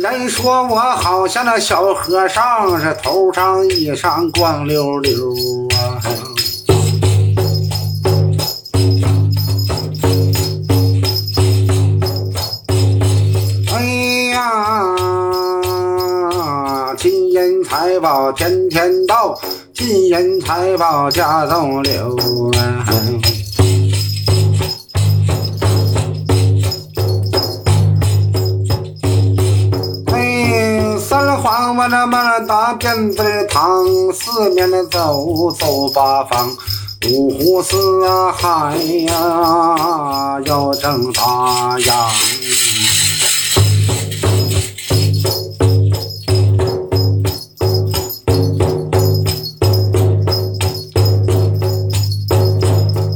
人说我好像那小和尚，是头上衣裳光溜溜啊。哎呀，金银财宝天天到，金银财宝家中留啊。哎，三皇我那么大辫子烫，四面的走走八方，五湖四海呀要正大洋。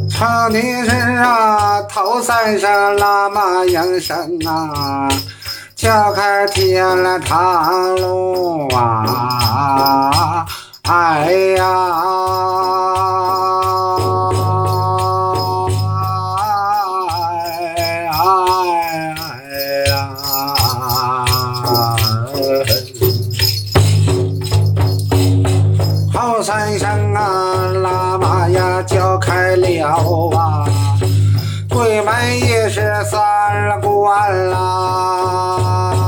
唱的是啊，头三声喇嘛扬声啊，敲开天来长路啊，哎呀。鬼门也是三了关啦，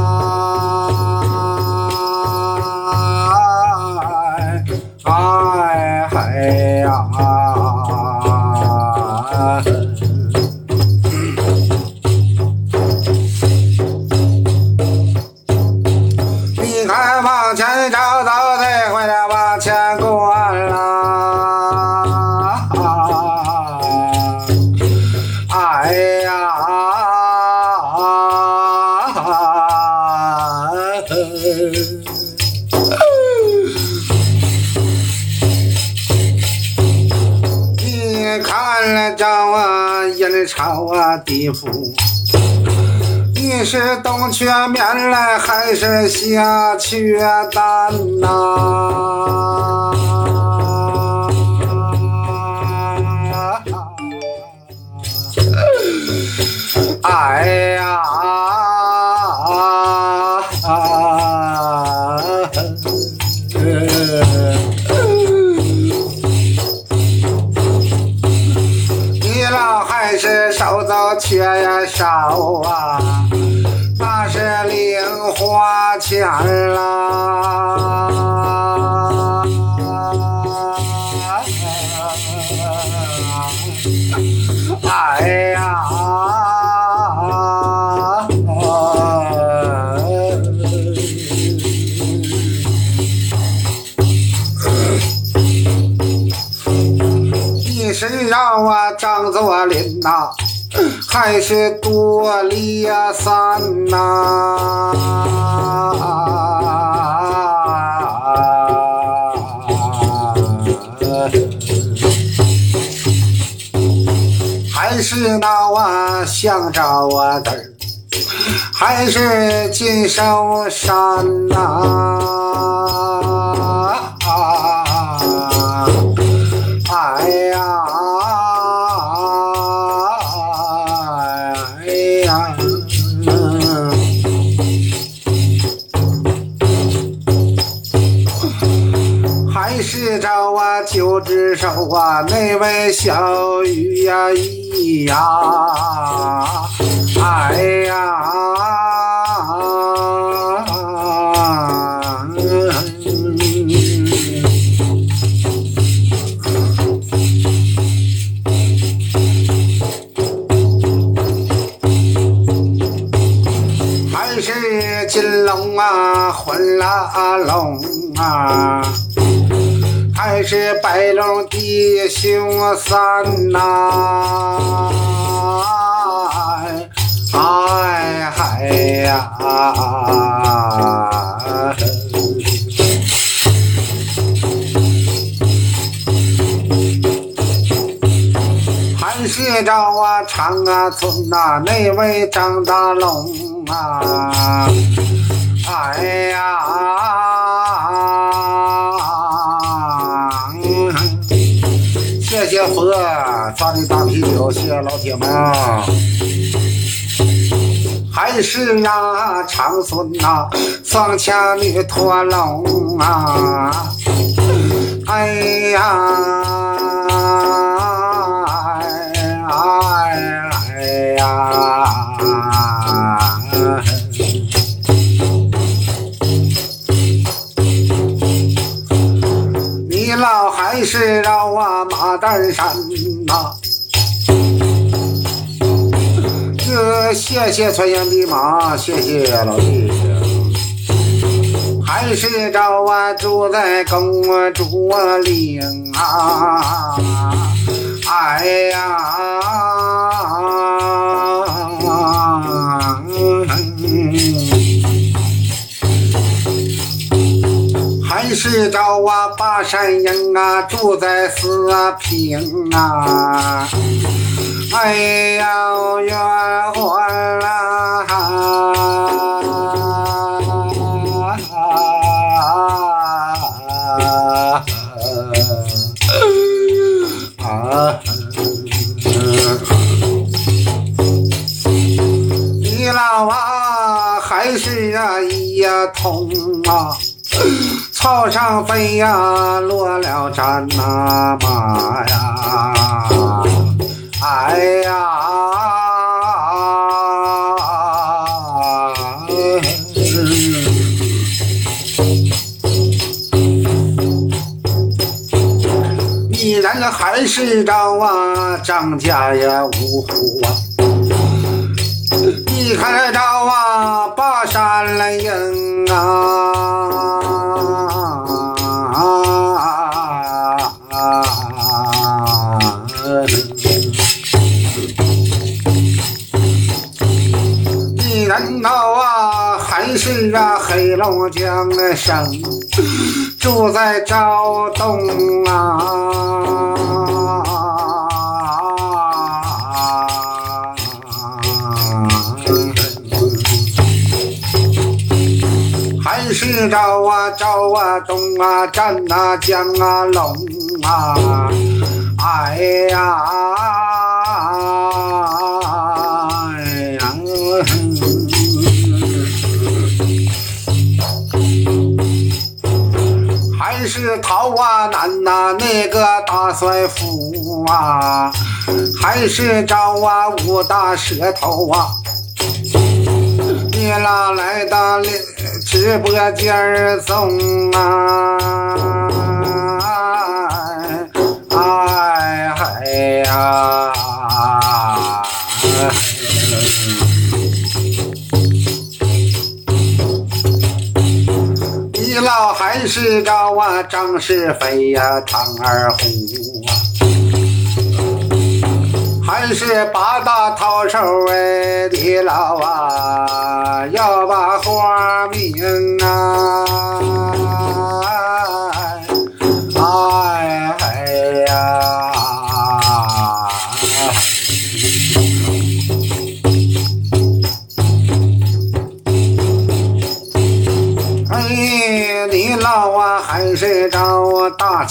你看了着啊，人朝啊，地府。你是东缺面来还是西缺蛋呐、缺呀少啊，那是零花钱啦。哎呀！你是让我张作霖呐，还是多利呀三呐？还是那我想着我的儿，还是金手山呐、哎是招啊九只手啊，那位小鱼呀咿呀，哎呀。还是金龙啊，混了龙啊，还是白龙弟兄三呐、哎嗨呀！还是找我长啊村呐、那位张大龙啊，哎呀！谢啊老铁们啊！还是那长孙呐，双枪女驼龙啊！哎呀，哎呀，你老还是绕啊，马丹山呐！谢谢穿杨的马，谢谢老弟。还是找啊住在公主岭啊，哎呀。还是找啊八山鹰啊，住在四平啊，哎呀，冤魂啦！啊，你老啊，还是啊一通啊。草上飞呀，落了战呐马呀，哎呀，依然还是找啊张家呀五虎啊，你看着啊八山营啊。江的省住在昭东啊，还是昭啊昭啊东啊站啊江啊龙啊，哎呀。我难呐，那个大帅府啊，还是找啊五大舌头啊？你哪来到直播间中啊？哎嗨呀！老还是高？啊张世飞呀，唐二虎啊，还是八大涛手哎，的老啊，要把花名啊，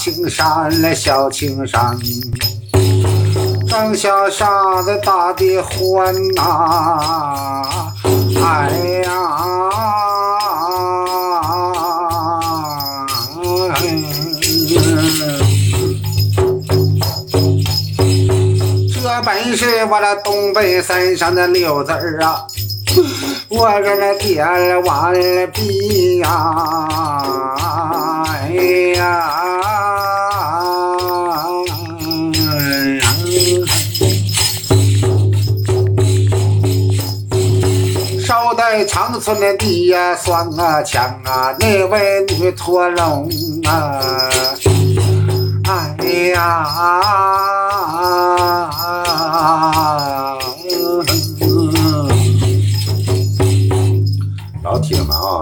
青山来小青山，张小沙子大的欢呐，哎呀，这本是我那东北三山的六字儿啊。我这那点完毕呀，哎呀，少带长春的地呀，双啊强啊，那位女驼龙啊，哎呀。